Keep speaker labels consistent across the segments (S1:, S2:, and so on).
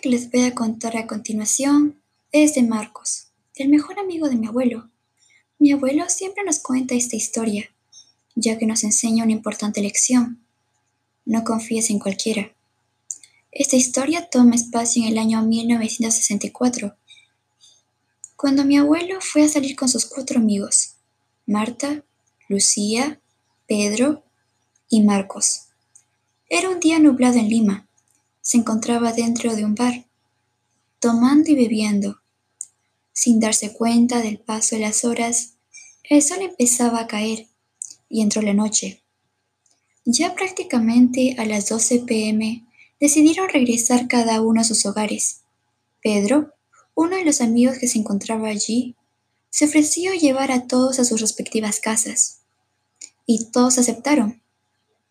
S1: que les voy a contar a continuación es de Marcos, el mejor amigo de mi abuelo. Mi abuelo siempre nos cuenta esta historia, ya que nos enseña una importante lección. No confíes en cualquiera. Esta historia toma espacio en el año 1964, cuando mi abuelo fue a salir con sus cuatro amigos, Marta, Lucía, Pedro y Marcos. Era un día nublado en Lima se encontraba dentro de un bar, tomando y bebiendo. Sin darse cuenta del paso de las horas, el sol empezaba a caer y entró la noche. Ya prácticamente a las 12 pm decidieron regresar cada uno a sus hogares. Pedro, uno de los amigos que se encontraba allí, se ofreció llevar a todos a sus respectivas casas. Y todos aceptaron,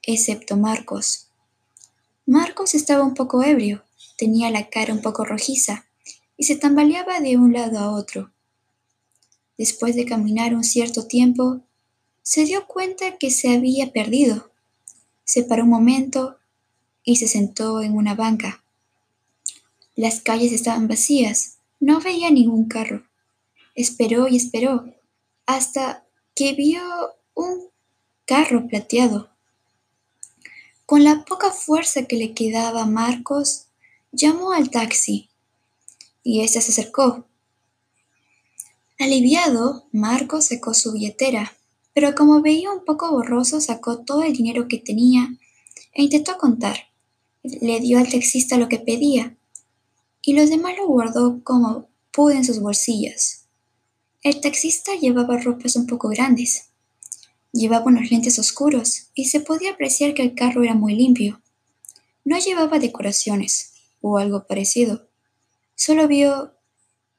S1: excepto Marcos, Marcos estaba un poco ebrio, tenía la cara un poco rojiza y se tambaleaba de un lado a otro. Después de caminar un cierto tiempo, se dio cuenta que se había perdido. Se paró un momento y se sentó en una banca. Las calles estaban vacías, no veía ningún carro. Esperó y esperó hasta que vio un carro plateado. Con la poca fuerza que le quedaba a Marcos, llamó al taxi y éste se acercó. Aliviado, Marcos sacó su billetera, pero como veía un poco borroso, sacó todo el dinero que tenía e intentó contar. Le dio al taxista lo que pedía y los demás lo guardó como pudo en sus bolsillos. El taxista llevaba ropas un poco grandes, Llevaba unos lentes oscuros y se podía apreciar que el carro era muy limpio. No llevaba decoraciones o algo parecido. Solo vio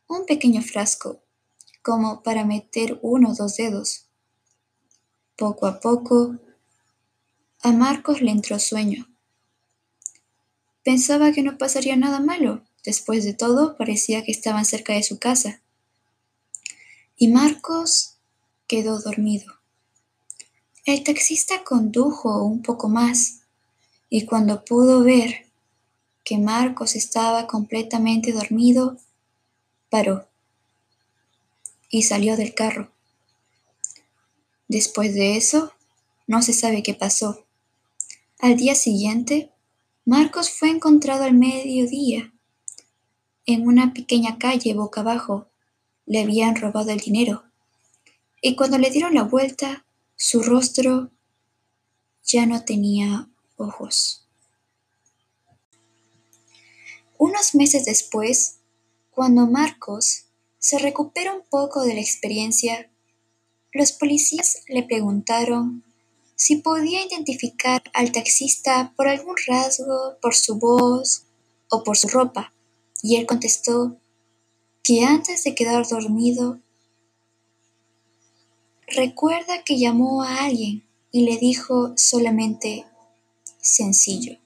S1: un pequeño frasco, como para meter uno o dos dedos. Poco a poco, a Marcos le entró sueño. Pensaba que no pasaría nada malo. Después de todo, parecía que estaban cerca de su casa. Y Marcos quedó dormido. El taxista condujo un poco más y cuando pudo ver que Marcos estaba completamente dormido, paró y salió del carro. Después de eso, no se sabe qué pasó. Al día siguiente, Marcos fue encontrado al mediodía en una pequeña calle boca abajo. Le habían robado el dinero. Y cuando le dieron la vuelta, su rostro ya no tenía ojos. Unos meses después, cuando Marcos se recupera un poco de la experiencia, los policías le preguntaron si podía identificar al taxista por algún rasgo, por su voz o por su ropa, y él contestó que antes de quedar dormido Recuerda que llamó a alguien y le dijo solamente sencillo.